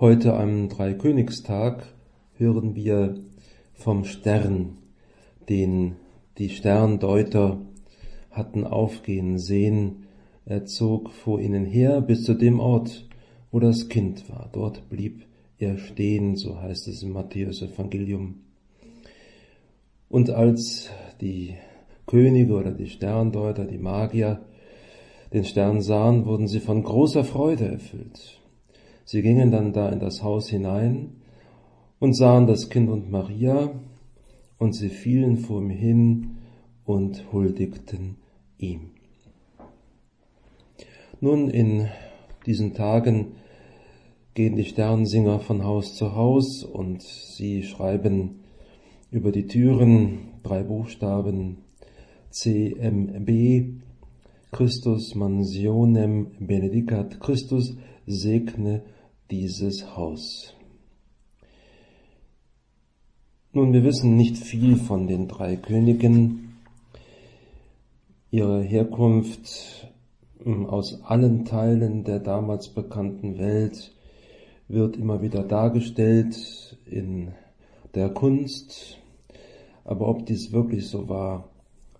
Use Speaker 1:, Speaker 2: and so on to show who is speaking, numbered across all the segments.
Speaker 1: Heute am Dreikönigstag hören wir vom Stern, den die Sterndeuter hatten aufgehen sehen. Er zog vor ihnen her bis zu dem Ort, wo das Kind war. Dort blieb er stehen, so heißt es im Matthäus Evangelium. Und als die Könige oder die Sterndeuter, die Magier, den Stern sahen, wurden sie von großer Freude erfüllt. Sie gingen dann da in das Haus hinein und sahen das Kind und Maria, und sie fielen vor ihm hin und huldigten ihm. Nun in diesen Tagen gehen die Sternsinger von Haus zu Haus und sie schreiben über die Türen drei Buchstaben CMB Christus mansionem benedicat Christus segne dieses Haus. Nun, wir wissen nicht viel von den drei Königen. Ihre Herkunft hm, aus allen Teilen der damals bekannten Welt wird immer wieder dargestellt in der Kunst, aber ob dies wirklich so war,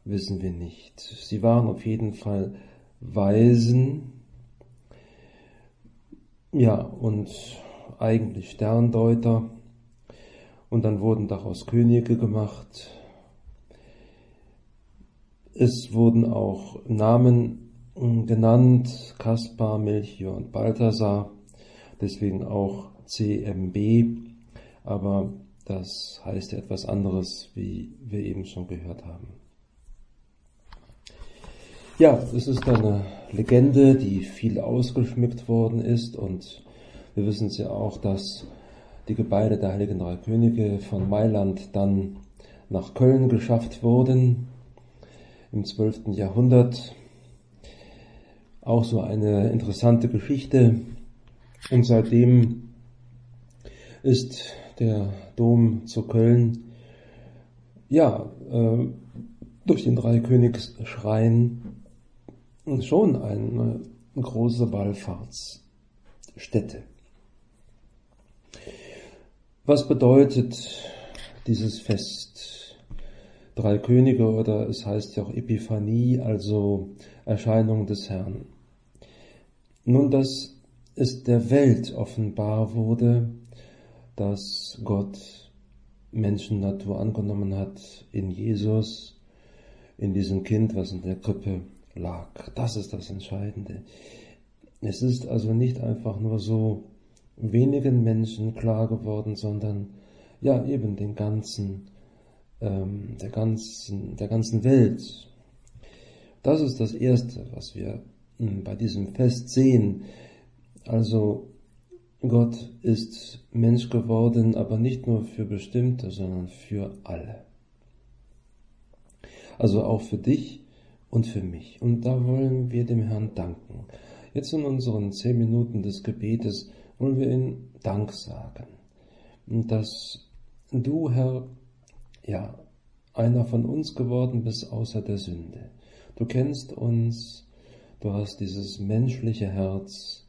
Speaker 1: wissen wir nicht. Sie waren auf jeden Fall Weisen, ja, und eigentlich Sterndeuter. Und dann wurden daraus Könige gemacht. Es wurden auch Namen genannt, Kaspar, Melchior und Balthasar, deswegen auch CMB, aber das heißt etwas anderes, wie wir eben schon gehört haben. Ja, es ist eine Legende, die viel ausgeschmückt worden ist und wir wissen ja auch, dass die Gebeine der Heiligen Drei Könige von Mailand dann nach Köln geschafft wurden im 12. Jahrhundert. Auch so eine interessante Geschichte. Und seitdem ist der Dom zu Köln ja äh, durch den Dreikönigsschrein schon eine große Wallfahrtsstätte. Was bedeutet dieses Fest? Drei Könige oder es heißt ja auch Epiphanie, also Erscheinung des Herrn. Nun, dass es der Welt offenbar wurde, dass Gott Menschennatur angenommen hat in Jesus, in diesem Kind, was in der Krippe lag. Das ist das Entscheidende. Es ist also nicht einfach nur so wenigen Menschen klar geworden, sondern ja eben den ganzen, ähm, der ganzen, der ganzen Welt. Das ist das Erste, was wir hm, bei diesem Fest sehen. Also Gott ist Mensch geworden, aber nicht nur für bestimmte, sondern für alle. Also auch für dich und für mich. Und da wollen wir dem Herrn danken. Jetzt in unseren zehn Minuten des Gebetes wollen wir ihm Dank sagen. Dass du, Herr, ja, einer von uns geworden bist außer der Sünde. Du kennst uns, du hast dieses menschliche Herz,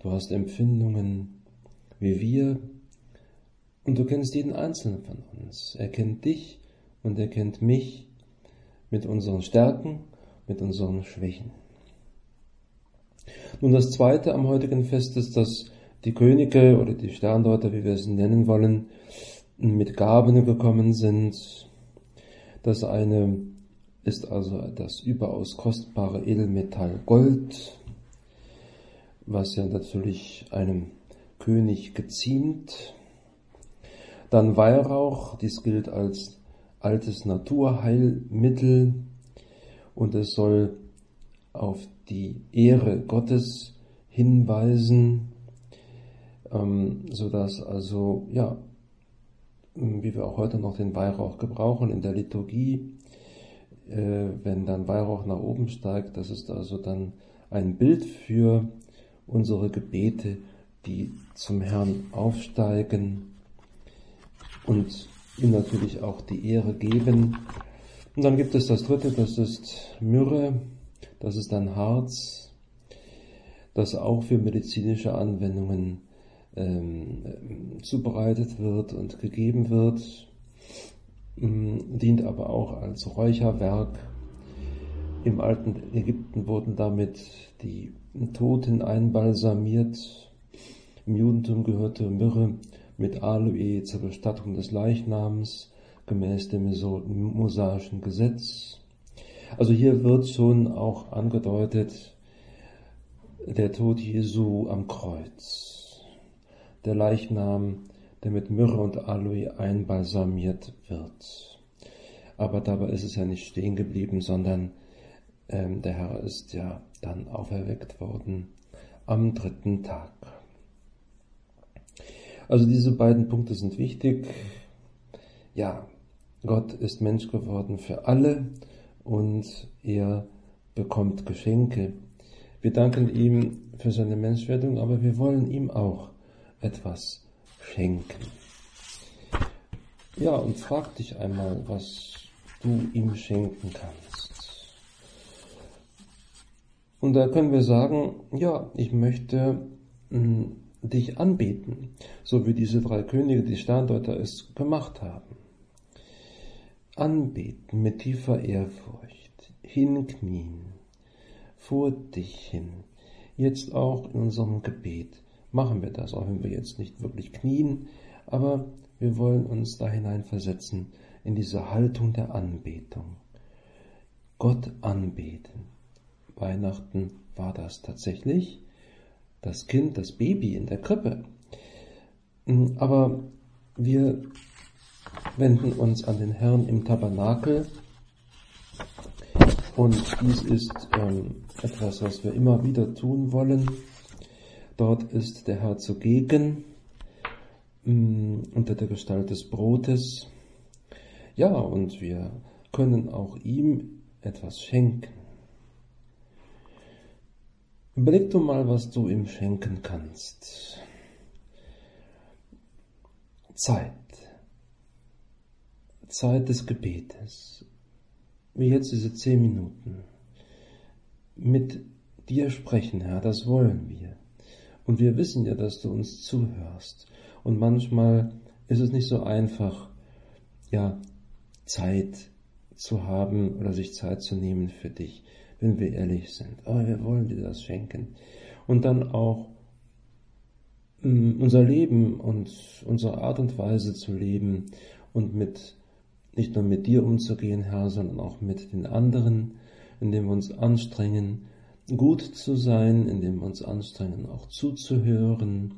Speaker 1: du hast Empfindungen wie wir und du kennst jeden Einzelnen von uns. Er kennt dich und er kennt mich mit unseren Stärken, mit unseren Schwächen. Nun, das zweite am heutigen Fest ist, dass die Könige oder die Sterndeuter, wie wir es nennen wollen, mit Gaben gekommen sind. Das eine ist also das überaus kostbare Edelmetall Gold, was ja natürlich einem König geziemt. Dann Weihrauch, dies gilt als altes Naturheilmittel und es soll auf die Ehre Gottes hinweisen. ähm, so dass also, ja, wie wir auch heute noch den Weihrauch gebrauchen in der Liturgie, äh, wenn dann Weihrauch nach oben steigt, das ist also dann ein Bild für unsere Gebete, die zum Herrn aufsteigen und ihm natürlich auch die Ehre geben. Und dann gibt es das dritte, das ist Myrrhe, das ist ein Harz, das auch für medizinische Anwendungen ähm, zubereitet wird und gegeben wird, ähm, dient aber auch als Räucherwerk. Im alten Ägypten wurden damit die Toten einbalsamiert. Im Judentum gehörte Myrrhe mit Aloe zur Bestattung des Leichnams gemäß dem mosaischen Gesetz. Also hier wird schon auch angedeutet der Tod Jesu am Kreuz, der Leichnam, der mit Myrrhe und Aloe einbalsamiert wird. Aber dabei ist es ja nicht stehen geblieben, sondern ähm, der Herr ist ja dann auferweckt worden am dritten Tag. Also diese beiden Punkte sind wichtig. Ja, Gott ist Mensch geworden für alle und er bekommt Geschenke. Wir danken ihm für seine Menschwerdung, aber wir wollen ihm auch etwas schenken. Ja, und frag dich einmal, was du ihm schenken kannst. Und da können wir sagen, ja, ich möchte hm, dich anbeten, so wie diese drei Könige, die Sterndeuter es gemacht haben. Anbeten mit tiefer Ehrfurcht, hinknien, vor dich hin. Jetzt auch in unserem Gebet machen wir das, auch wenn wir jetzt nicht wirklich knien, aber wir wollen uns da hineinversetzen in diese Haltung der Anbetung. Gott anbeten. Weihnachten war das tatsächlich das Kind, das Baby in der Krippe. Aber wir wenden uns an den Herrn im Tabernakel und dies ist ähm, etwas, was wir immer wieder tun wollen. Dort ist der Herr zugegen mh, unter der Gestalt des Brotes. Ja, und wir können auch ihm etwas schenken. Überleg du mal, was du ihm schenken kannst. Zeit. Zeit des Gebetes. Wie jetzt diese zehn Minuten. Mit dir sprechen, Herr, das wollen wir. Und wir wissen ja, dass du uns zuhörst. Und manchmal ist es nicht so einfach, ja, Zeit zu haben oder sich Zeit zu nehmen für dich wenn wir ehrlich sind. Aber wir wollen dir das schenken. Und dann auch mm, unser Leben und unsere Art und Weise zu leben und mit nicht nur mit dir umzugehen, Herr, sondern auch mit den anderen, indem wir uns anstrengen, gut zu sein, indem wir uns anstrengen, auch zuzuhören,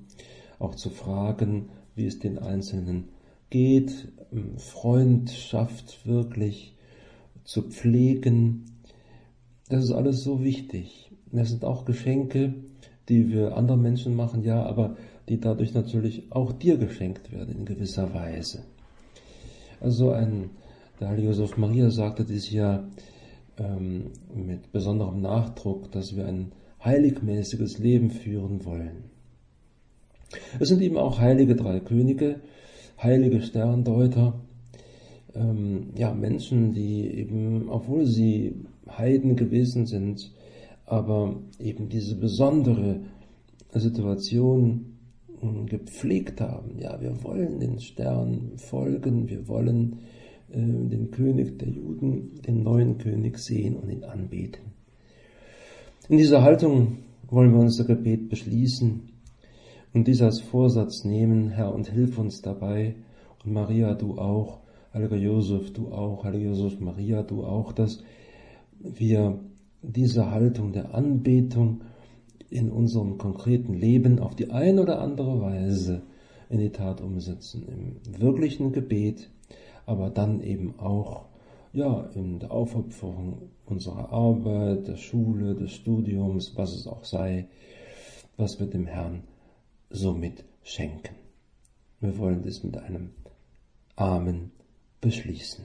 Speaker 1: auch zu fragen, wie es den Einzelnen geht, Freundschaft wirklich zu pflegen, das ist alles so wichtig. Das sind auch Geschenke, die wir anderen Menschen machen, ja, aber die dadurch natürlich auch dir geschenkt werden in gewisser Weise. Also ein, der Heilige Josef Maria sagte dies ja ähm, mit besonderem Nachdruck, dass wir ein heiligmäßiges Leben führen wollen. Es sind eben auch heilige drei Könige, heilige Sterndeuter, ähm, ja, Menschen, die eben, obwohl sie Heiden gewesen sind, aber eben diese besondere Situation hm, gepflegt haben. Ja, wir wollen den Stern folgen, wir wollen äh, den König der Juden, den neuen König sehen und ihn anbeten. In dieser Haltung wollen wir unser Gebet beschließen und dies als Vorsatz nehmen, Herr, und hilf uns dabei, und Maria, du auch, Heiliger Josef, du auch, Heiliger Josef Maria, du auch, dass wir diese Haltung der Anbetung in unserem konkreten Leben auf die eine oder andere Weise in die Tat umsetzen, im wirklichen Gebet, aber dann eben auch ja, in der Aufopferung unserer Arbeit, der Schule, des Studiums, was es auch sei, was wir dem Herrn somit schenken. Wir wollen das mit einem Amen beschließen.